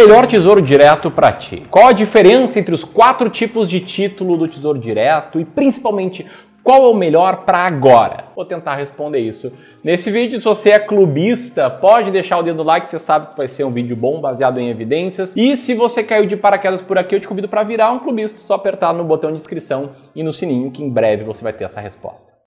melhor tesouro direto para ti? Qual a diferença entre os quatro tipos de título do tesouro direto e principalmente qual é o melhor para agora? Vou tentar responder isso nesse vídeo. Se você é clubista, pode deixar o dedo no like, você sabe que vai ser um vídeo bom, baseado em evidências. E se você caiu de paraquedas por aqui, eu te convido para virar um clubista, só apertar no botão de inscrição e no sininho que em breve você vai ter essa resposta.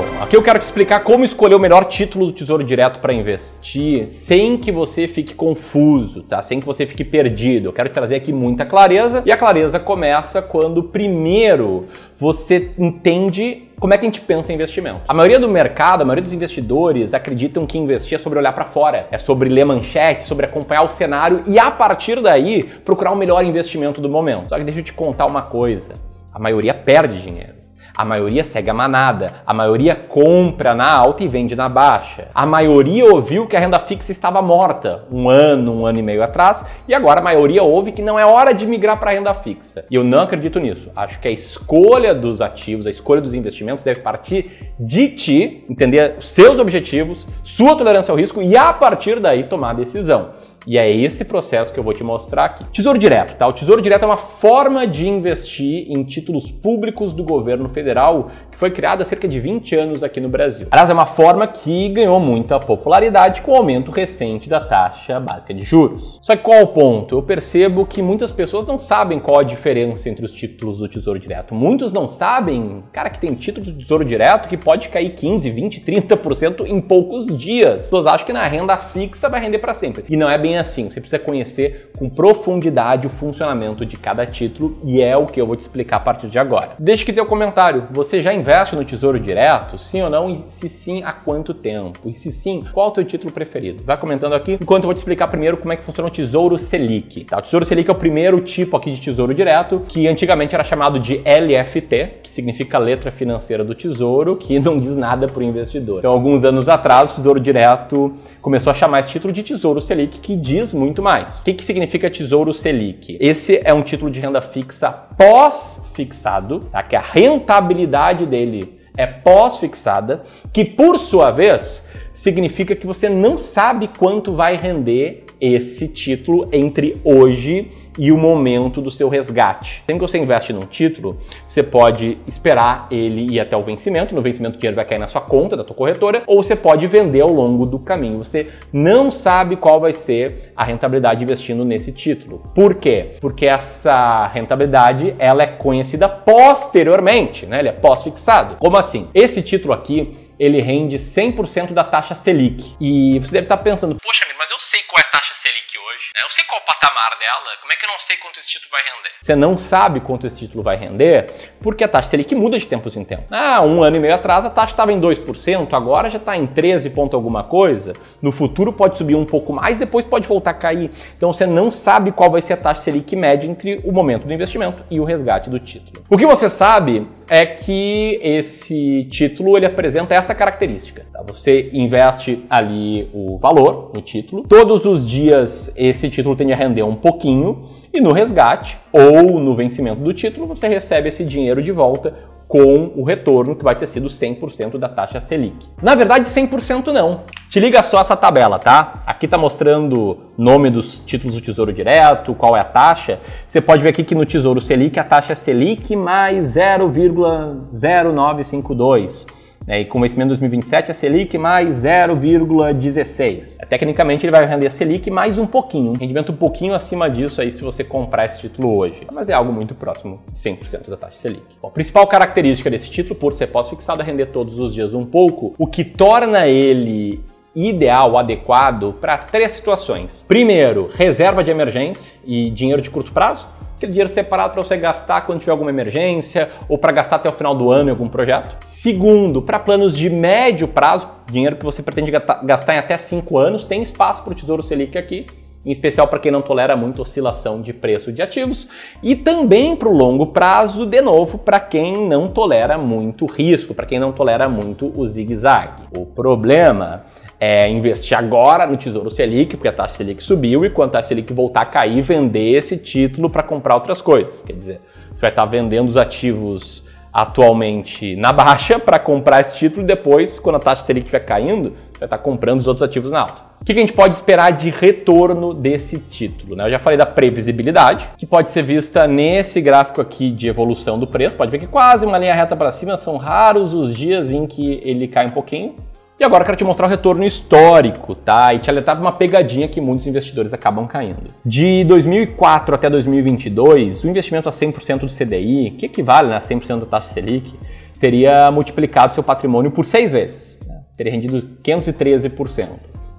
Bom, aqui eu quero te explicar como escolher o melhor título do Tesouro Direto para investir sem que você fique confuso, tá? Sem que você fique perdido. Eu quero trazer aqui muita clareza e a clareza começa quando primeiro você entende como é que a gente pensa em investimento. A maioria do mercado, a maioria dos investidores acreditam que investir é sobre olhar para fora, é sobre ler manchete, sobre acompanhar o cenário e a partir daí procurar o melhor investimento do momento. Só que deixa eu te contar uma coisa: a maioria perde dinheiro. A maioria segue a manada, a maioria compra na alta e vende na baixa. A maioria ouviu que a renda fixa estava morta um ano, um ano e meio atrás, e agora a maioria ouve que não é hora de migrar para a renda fixa. E eu não acredito nisso. Acho que a escolha dos ativos, a escolha dos investimentos deve partir de ti, entender os seus objetivos, sua tolerância ao risco e a partir daí tomar a decisão. E é esse processo que eu vou te mostrar aqui. Tesouro Direto, tá? O Tesouro Direto é uma forma de investir em títulos públicos do governo federal que foi criada há cerca de 20 anos aqui no Brasil. Aliás, é uma forma que ganhou muita popularidade com o aumento recente da taxa básica de juros. Só que qual o ponto? Eu percebo que muitas pessoas não sabem qual a diferença entre os títulos do Tesouro Direto. Muitos não sabem, cara, que tem título do Tesouro Direto que pode cair 15, 20, 30% em poucos dias. As pessoas acham que na renda fixa vai render para sempre. E não é bem bem assim. Você precisa conhecer com profundidade o funcionamento de cada título e é o que eu vou te explicar a partir de agora. Deixe que teu comentário. Você já investe no Tesouro Direto? Sim ou não? E se sim, há quanto tempo? E se sim, qual é o teu título preferido? Vai comentando aqui, enquanto eu vou te explicar primeiro como é que funciona o Tesouro Selic. Tá? O Tesouro Selic é o primeiro tipo aqui de Tesouro Direto, que antigamente era chamado de LFT, que significa Letra Financeira do Tesouro, que não diz nada para o investidor. Então, alguns anos atrás, o Tesouro Direto começou a chamar esse título de Tesouro Selic, que diz muito mais. O que, que significa Tesouro Selic? Esse é um título de renda fixa pós-fixado, tá? que a rentabilidade dele é pós-fixada, que por sua vez significa que você não sabe quanto vai render esse título entre hoje e o momento do seu resgate. Sempre que você investe num título, você pode esperar ele ir até o vencimento, no vencimento o dinheiro vai cair na sua conta da tua corretora, ou você pode vender ao longo do caminho. Você não sabe qual vai ser a rentabilidade investindo nesse título. Por quê? Porque essa rentabilidade ela é conhecida posteriormente, né? Ele é pós-fixado. Como assim? Esse título aqui ele rende 100% da taxa Selic. E você deve estar pensando, poxa, mas eu sei qual é a taxa Selic hoje, né? eu sei qual é o patamar dela, como é que eu não sei quanto esse título vai render? Você não sabe quanto esse título vai render porque a taxa Selic muda de tempos em tempos. Ah, um ano e meio atrás a taxa estava em 2%, agora já está em 13 ponto alguma coisa. No futuro pode subir um pouco mais, depois pode voltar a cair. Então você não sabe qual vai ser a taxa Selic média entre o momento do investimento e o resgate do título. O que você sabe é que esse título ele apresenta essa característica. Tá? Você investe ali o valor no título, todos os dias esse título tende a render um pouquinho e no resgate ou no vencimento do título você recebe esse dinheiro de volta com o retorno que vai ter sido 100% da taxa Selic. Na verdade, 100% não. Te liga só essa tabela, tá? Aqui tá mostrando nome dos títulos do Tesouro Direto, qual é a taxa. Você pode ver aqui que no Tesouro Selic a taxa é Selic mais 0,0952. Né? E com vencimento 2027, a Selic mais 0,16. É, tecnicamente, ele vai render a Selic mais um pouquinho, um rendimento um pouquinho acima disso aí se você comprar esse título hoje. Mas é algo muito próximo de 100% da taxa Selic. Bom, a principal característica desse título, por ser pós-fixado, é render todos os dias um pouco, o que torna ele ideal, adequado para três situações. Primeiro, reserva de emergência e dinheiro de curto prazo aquele dinheiro separado para você gastar quando tiver alguma emergência ou para gastar até o final do ano em algum projeto. Segundo, para planos de médio prazo, dinheiro que você pretende gastar em até 5 anos, tem espaço para o Tesouro Selic aqui em especial para quem não tolera muito oscilação de preço de ativos, e também para o longo prazo, de novo, para quem não tolera muito risco, para quem não tolera muito o zigue-zague. O problema é investir agora no Tesouro Selic, porque a taxa Selic subiu, e quando a taxa Selic voltar a cair, vender esse título para comprar outras coisas. Quer dizer, você vai estar vendendo os ativos atualmente na baixa para comprar esse título e depois, quando a taxa Selic estiver caindo, vai estar comprando os outros ativos na alta. O que a gente pode esperar de retorno desse título? Né? Eu já falei da previsibilidade, que pode ser vista nesse gráfico aqui de evolução do preço. Pode ver que quase uma linha reta para cima, são raros os dias em que ele cai um pouquinho. E agora eu quero te mostrar o retorno histórico, tá? E te alertar para uma pegadinha que muitos investidores acabam caindo. De 2004 até 2022, o investimento a 100% do CDI, que equivale a 100% da taxa Selic, teria multiplicado seu patrimônio por seis vezes. Né? Teria rendido 513%.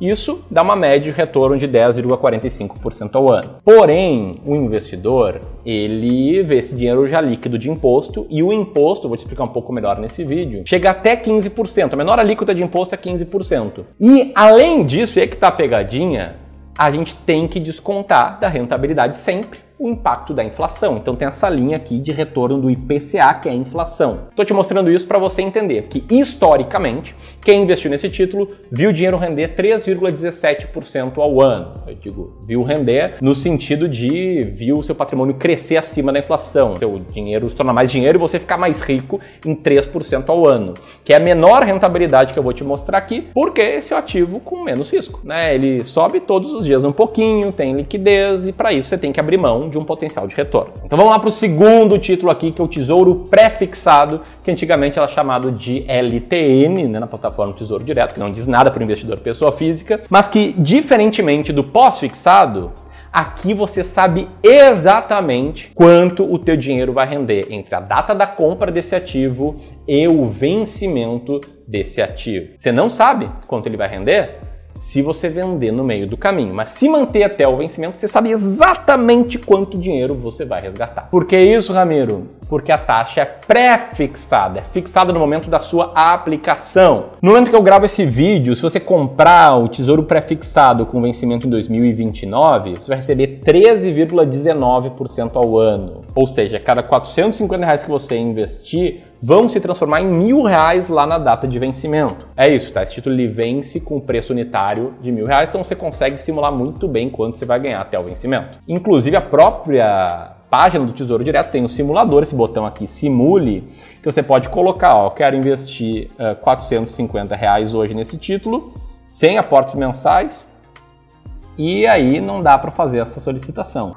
Isso dá uma média de retorno de 10,45% ao ano. Porém, o investidor, ele vê esse dinheiro já líquido de imposto e o imposto, vou te explicar um pouco melhor nesse vídeo, chega até 15%. A menor alíquota de imposto é 15%. E além disso, é que tá pegadinha, a gente tem que descontar da rentabilidade sempre o impacto da inflação. Então tem essa linha aqui de retorno do IPCA, que é a inflação. Estou te mostrando isso para você entender que historicamente, quem investiu nesse título viu o dinheiro render 3,17% ao ano. Eu digo, viu render no sentido de viu o seu patrimônio crescer acima da inflação, seu dinheiro se tornar mais dinheiro e você ficar mais rico em 3% ao ano, que é a menor rentabilidade que eu vou te mostrar aqui, porque esse é o ativo com menos risco, né? Ele sobe todos os dias um pouquinho, tem liquidez e para isso você tem que abrir mão de um potencial de retorno. Então vamos lá para o segundo título aqui, que é o Tesouro Pré-Fixado, que antigamente era chamado de LTN, né, na plataforma Tesouro Direto, que não diz nada para o investidor pessoa física, mas que, diferentemente do pós-fixado, Aqui você sabe exatamente quanto o teu dinheiro vai render entre a data da compra desse ativo e o vencimento desse ativo. Você não sabe quanto ele vai render? Se você vender no meio do caminho. Mas se manter até o vencimento, você sabe exatamente quanto dinheiro você vai resgatar. Por que isso, Ramiro? Porque a taxa é pré-fixada, é fixada no momento da sua aplicação. No momento que eu gravo esse vídeo, se você comprar o tesouro pré-fixado com vencimento em 2029, você vai receber 13,19% ao ano. Ou seja, cada 450 reais que você investir, vão se transformar em mil reais lá na data de vencimento. É isso, tá? Esse título ele vence com preço unitário de mil reais, então você consegue simular muito bem quanto você vai ganhar até o vencimento. Inclusive a própria página do Tesouro Direto tem um simulador, esse botão aqui, simule, que você pode colocar, ó, quero investir uh, 450 reais hoje nesse título, sem aportes mensais, e aí não dá para fazer essa solicitação.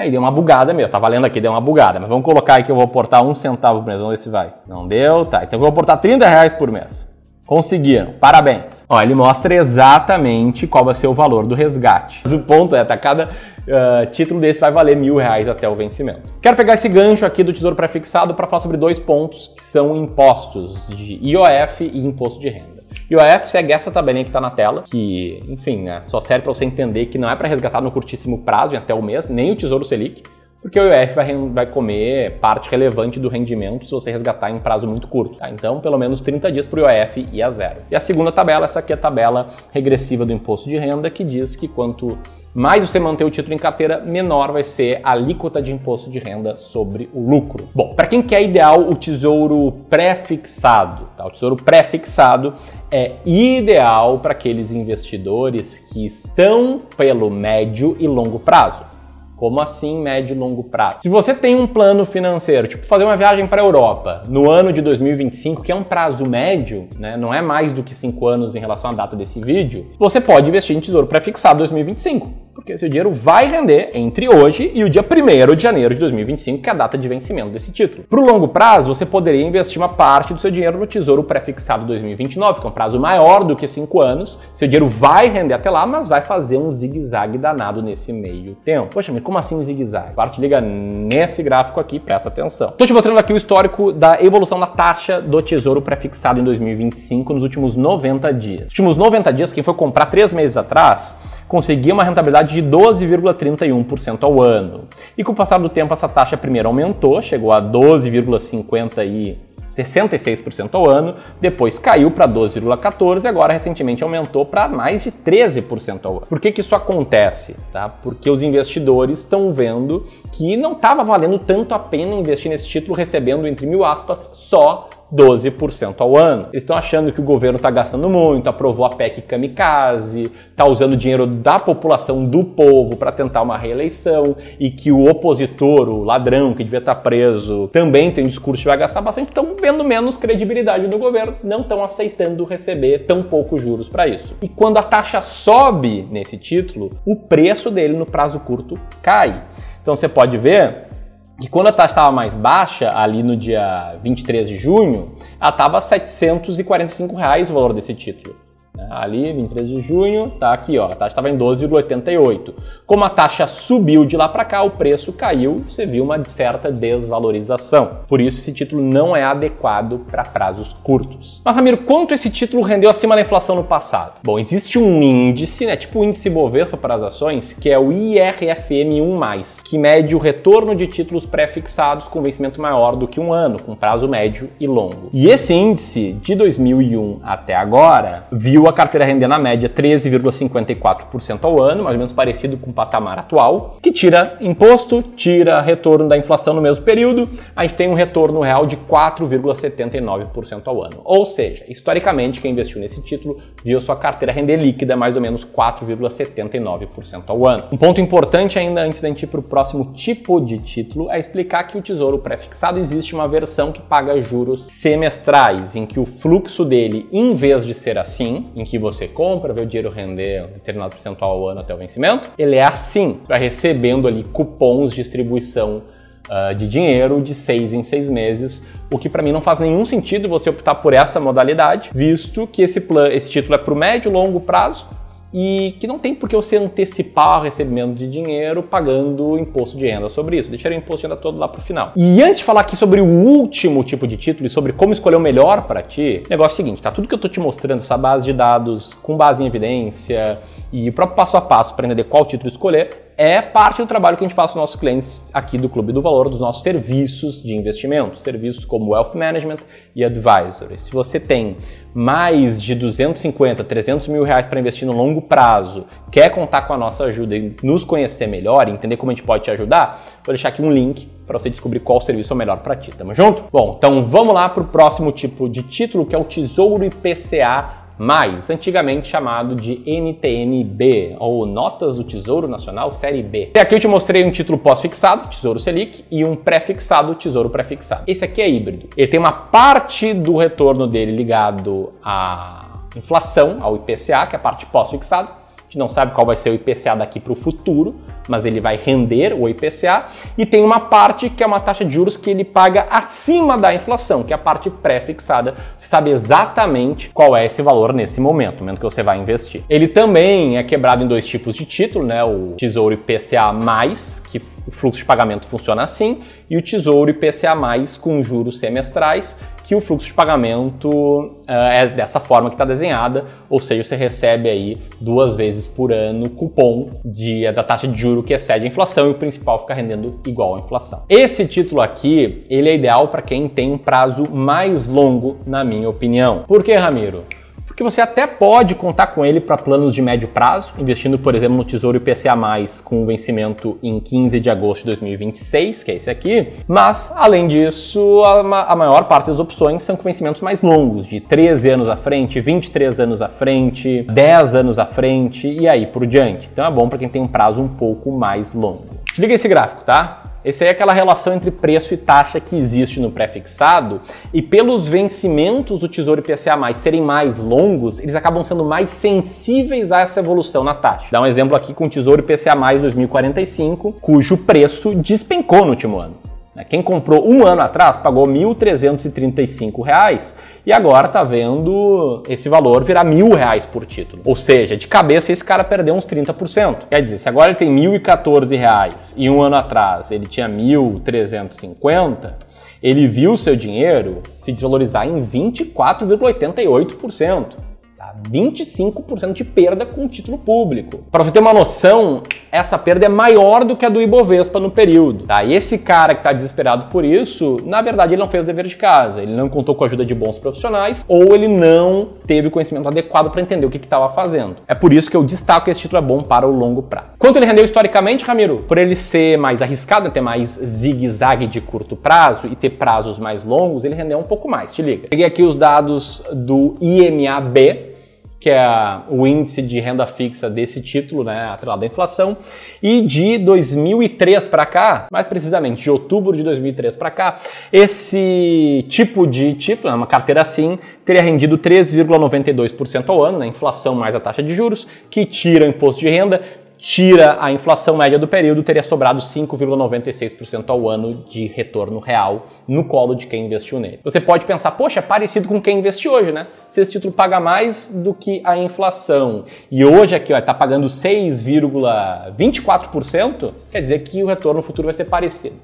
Aí deu uma bugada mesmo, tá valendo aqui, deu uma bugada. Mas vamos colocar aí que eu vou aportar um centavo por mês, vamos ver se vai. Não deu, tá. Então eu vou aportar 30 reais por mês. Conseguiram, parabéns. Ó, ele mostra exatamente qual vai ser o valor do resgate. Mas o ponto é, tá, cada uh, título desse vai valer mil reais até o vencimento. Quero pegar esse gancho aqui do Tesouro Prefixado para falar sobre dois pontos que são impostos de IOF e imposto de renda. E o AF segue essa tabelinha que está na tela, que, enfim, né, só serve para você entender que não é para resgatar no curtíssimo prazo, em até o mês, nem o Tesouro Selic, porque o IOF vai, vai, comer parte relevante do rendimento se você resgatar em prazo muito curto. Tá? Então, pelo menos 30 dias para o IOF e a zero. E a segunda tabela, essa aqui é a tabela regressiva do imposto de renda, que diz que quanto mais você manter o título em carteira, menor vai ser a alíquota de imposto de renda sobre o lucro. Bom, para quem quer ideal o tesouro pré-fixado, tá? o tesouro pré-fixado é ideal para aqueles investidores que estão pelo médio e longo prazo. Como assim médio e longo prazo? Se você tem um plano financeiro, tipo fazer uma viagem para a Europa no ano de 2025, que é um prazo médio, né, não é mais do que 5 anos em relação à data desse vídeo, você pode investir em tesouro pré-fixado 2025 porque esse dinheiro vai render entre hoje e o dia 1 de janeiro de 2025, que é a data de vencimento desse título. Para o longo prazo, você poderia investir uma parte do seu dinheiro no Tesouro Prefixado 2029, que é um prazo maior do que 5 anos. Seu dinheiro vai render até lá, mas vai fazer um zigue-zague danado nesse meio tempo. Poxa, como assim zigue-zague? Parte liga nesse gráfico aqui, presta atenção. Estou te mostrando aqui o histórico da evolução da taxa do Tesouro Prefixado em 2025 nos últimos 90 dias. Nos últimos 90 dias, quem foi comprar 3 meses atrás, conseguia uma rentabilidade de 12,31% ao ano. E com o passar do tempo, essa taxa primeiro aumentou, chegou a 12,66% ao ano, depois caiu para 12,14% e agora recentemente aumentou para mais de 13% ao ano. Por que, que isso acontece? Tá? Porque os investidores estão vendo que não estava valendo tanto a pena investir nesse título recebendo, entre mil aspas, só 12% ao ano. Eles estão achando que o governo está gastando muito, aprovou a PEC kamikaze, está usando dinheiro da população, do povo, para tentar uma reeleição e que o opositor, o ladrão que devia estar tá preso, também tem um discurso que vai gastar bastante, estão vendo menos credibilidade do governo, não estão aceitando receber tão poucos juros para isso. E quando a taxa sobe nesse título, o preço dele no prazo curto cai. Então você pode ver que quando a taxa estava mais baixa, ali no dia 23 de junho, ela estava 745 reais o valor desse título. Né? Ali, 23 de junho, tá aqui, ó, a taxa estava em 12,88. Como a taxa subiu de lá para cá, o preço caiu, você viu uma certa desvalorização. Por isso, esse título não é adequado para prazos curtos. Mas, Ramiro, quanto esse título rendeu acima da inflação no passado? Bom, existe um índice, né, tipo o índice Bovespa para as ações, que é o IRFM1+, que mede o retorno de títulos pré-fixados com vencimento maior do que um ano, com prazo médio e longo. E esse índice, de 2001 até agora, viu a carteira render na média 13,54% ao ano, mais ou menos parecido com o patamar atual, que tira imposto, tira retorno da inflação no mesmo período, a gente tem um retorno real de 4,79% ao ano. Ou seja, historicamente, quem investiu nesse título viu sua carteira render líquida mais ou menos 4,79% ao ano. Um ponto importante ainda antes da gente ir para o próximo tipo de título é explicar que o Tesouro Prefixado existe uma versão que paga juros semestrais, em que o fluxo dele, em vez de ser assim, em que você compra, vê o dinheiro render um determinado percentual ao ano até o vencimento, ele é assim. Você vai recebendo ali cupons de distribuição uh, de dinheiro de seis em seis meses, o que para mim não faz nenhum sentido você optar por essa modalidade, visto que esse, plan, esse título é para o médio e longo prazo e que não tem por que você antecipar o recebimento de dinheiro pagando imposto de renda sobre isso. Deixaria o imposto de renda todo lá para o final. E antes de falar aqui sobre o último tipo de título e sobre como escolher o melhor para ti, o negócio é o seguinte, tá? Tudo que eu tô te mostrando, essa base de dados com base em evidência e o próprio passo a passo para entender qual título escolher, é parte do trabalho que a gente faz com nossos clientes aqui do Clube do Valor, dos nossos serviços de investimento, serviços como Wealth Management e Advisory. Se você tem mais de 250, 300 mil reais para investir no longo prazo, quer contar com a nossa ajuda e nos conhecer melhor, entender como a gente pode te ajudar, vou deixar aqui um link para você descobrir qual serviço é melhor para ti. Tamo junto? Bom, então vamos lá para o próximo tipo de título, que é o Tesouro IPCA mais, antigamente chamado de NTNB, ou Notas do Tesouro Nacional Série B. E aqui eu te mostrei um título pós-fixado, Tesouro Selic, e um pré-fixado, Tesouro Pré-fixado. Esse aqui é híbrido. Ele tem uma parte do retorno dele ligado à inflação, ao IPCA, que é a parte pós-fixada. Gente não sabe qual vai ser o IPCA daqui para o futuro, mas ele vai render o IPCA, e tem uma parte que é uma taxa de juros que ele paga acima da inflação, que é a parte pré-fixada. Você sabe exatamente qual é esse valor nesse momento, momento que você vai investir. Ele também é quebrado em dois tipos de título, né? O Tesouro IPCA+, que o fluxo de pagamento funciona assim, e o Tesouro IPCA+, com juros semestrais, que o fluxo de pagamento uh, é dessa forma que está desenhada, ou seja, você recebe aí duas vezes por ano cupom de, da taxa de juros que excede a inflação e o principal fica rendendo igual à inflação. Esse título aqui, ele é ideal para quem tem um prazo mais longo, na minha opinião. Por que, Ramiro? Que você até pode contar com ele para planos de médio prazo, investindo, por exemplo, no Tesouro IPCA+, com vencimento em 15 de agosto de 2026, que é esse aqui, mas, além disso, a, maior parte das opções são com vencimentos mais longos, de 13 anos à frente, 23 anos à frente, 10 anos à frente e aí por diante. Então é bom para quem tem um prazo um pouco mais longo. Liga esse gráfico, tá? Essa é aquela relação entre preço e taxa que existe no pré-fixado, e pelos vencimentos do Tesouro IPCA+, serem mais longos, eles acabam sendo mais sensíveis a essa evolução na taxa. Dá um exemplo aqui com o Tesouro IPCA+, 2045, cujo preço despencou no último ano. Né? Quem comprou um ano atrás pagou R$ 1.335 e agora está vendo esse valor virar reais por título. Ou seja, de cabeça esse cara perdeu uns 30%. Quer dizer, se agora ele tem R$ 1.014 e um ano atrás ele tinha R$ 1.350, ele viu seu dinheiro se desvalorizar em 24,88%. Tá? 25% de perda com título público. Para você ter uma noção, essa perda é maior do que a do Ibovespa no período. Tá? E esse cara que está desesperado por isso, na verdade, ele não fez o dever de casa. Ele não contou com a ajuda de bons profissionais ou ele não teve o conhecimento adequado para entender o que estava fazendo. É por isso que eu destaco que esse título é bom para o longo prazo. Quanto ele rendeu historicamente, Ramiro? Por ele ser mais arriscado, ter mais zigue-zague de curto prazo e ter prazos mais longos, ele rendeu um pouco mais. Te liga. Peguei aqui os dados do IMAB, que é o índice de renda fixa desse título, né, atrelado à inflação, e de 2003 para cá, mais precisamente de outubro de 2003 para cá, esse tipo de título, né, uma carteira assim, teria rendido 3,92% ao ano, né, inflação mais a taxa de juros, que tira o imposto de renda, tira a inflação média do período, teria sobrado 5,96% ao ano de retorno real no colo de quem investiu nele. Você pode pensar, poxa, é parecido com quem investe hoje, né? Se esse título paga mais do que a inflação e hoje aqui está pagando 6,24%, quer dizer que o retorno futuro vai ser parecido.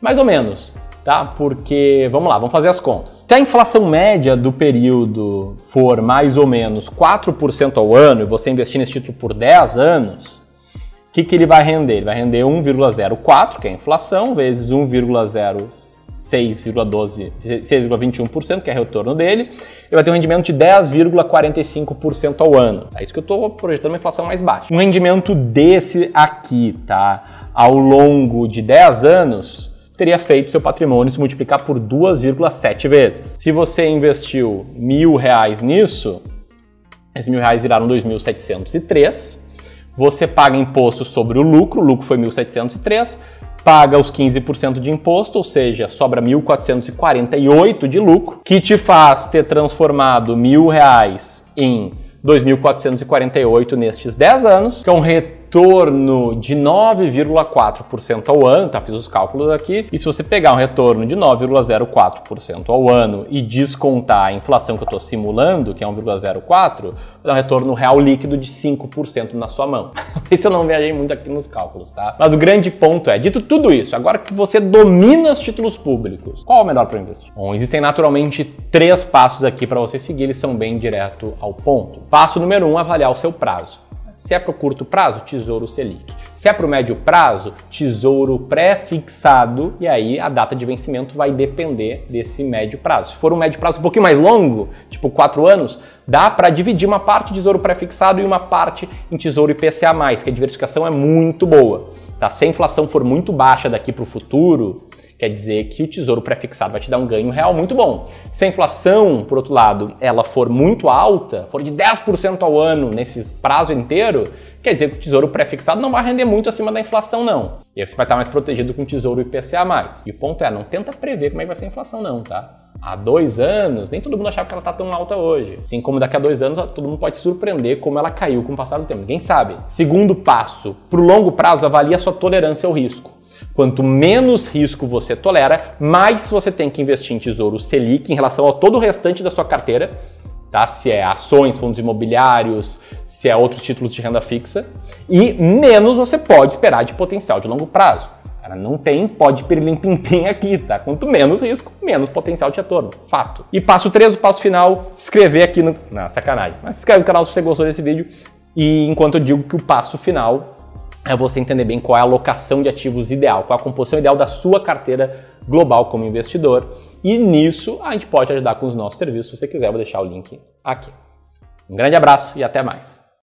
Mais ou menos tá? Porque, vamos lá, vamos fazer as contas. Se a inflação média do período for mais ou menos 4% ao ano e você investir nesse título por 10 anos, que, que ele vai render? Ele vai render 1,04, que é a inflação, vezes 1,06,12, 6,21%, que é o retorno dele. Ele vai ter um rendimento de 10,45% ao ano. É isso que eu estou projetando uma inflação mais baixa. Um rendimento desse aqui, tá? Ao longo de 10 anos, teria feito seu patrimônio se multiplicar por 2,7 vezes. Se você investiu mil reais nisso, esses mil reais viraram 2.703 você paga imposto sobre o lucro, o lucro foi 1.703, paga os 15% de imposto, ou seja, sobra 1.448 de lucro, que te faz ter transformado mil reais em 2.448 nestes 10 anos, que é um retorno retorno de 9,4% ao ano, tá? Fiz os cálculos aqui. E se você pegar um retorno de 9,04% ao ano e descontar a inflação que eu estou simulando, que é 1,04, dá um retorno real líquido de 5% na sua mão. Não sei se eu não viajei muito aqui nos cálculos, tá? Mas o grande ponto é, dito tudo isso, agora que você domina os títulos públicos, qual é o melhor para investir? Bom, existem naturalmente três passos aqui para você seguir, eles são bem direto ao ponto. Passo número um, avaliar o seu prazo. Se é para o curto prazo, Tesouro Selic. Se é para o médio prazo, Tesouro pré-fixado, e aí a data de vencimento vai depender desse médio prazo. Se for um médio prazo um pouquinho mais longo, tipo 4 anos, dá para dividir uma parte Tesouro pré-fixado e uma parte em Tesouro IPCA+, que a diversificação é muito boa. Tá? Se a inflação for muito baixa daqui para o futuro, Quer dizer que o tesouro pré-fixado vai te dar um ganho real muito bom. Se a inflação, por outro lado, ela for muito alta, for de 10% ao ano nesse prazo inteiro, quer dizer que o tesouro pré-fixado não vai render muito acima da inflação, não. E aí você vai estar mais protegido com o tesouro IPCA. E o ponto é, não tenta prever como é que vai ser a inflação, não, tá? Há dois anos, nem todo mundo achava que ela está tão alta hoje. Assim como daqui a dois anos, todo mundo pode se surpreender como ela caiu com o passar do tempo. Ninguém sabe. Segundo passo, para o longo prazo, avalie a sua tolerância ao risco. Quanto menos risco você tolera, mais você tem que investir em tesouro Selic em relação a todo o restante da sua carteira, tá? Se é ações, fundos imobiliários, se é outros títulos de renda fixa, e menos você pode esperar de potencial de longo prazo. Cara, não tem pode pirlim pim pim aqui, tá? Quanto menos risco, menos potencial de retorno. Fato. E passo 3, o passo final, inscrever aqui no. Não, sacanagem. Mas se inscreve no canal se você gostou desse vídeo. E enquanto eu digo que o passo final é você entender bem qual é a alocação de ativos ideal, qual é a composição ideal da sua carteira global como investidor. E nisso a gente pode ajudar com os nossos serviços. Se você quiser, eu vou deixar o link aqui. Um grande abraço e até mais.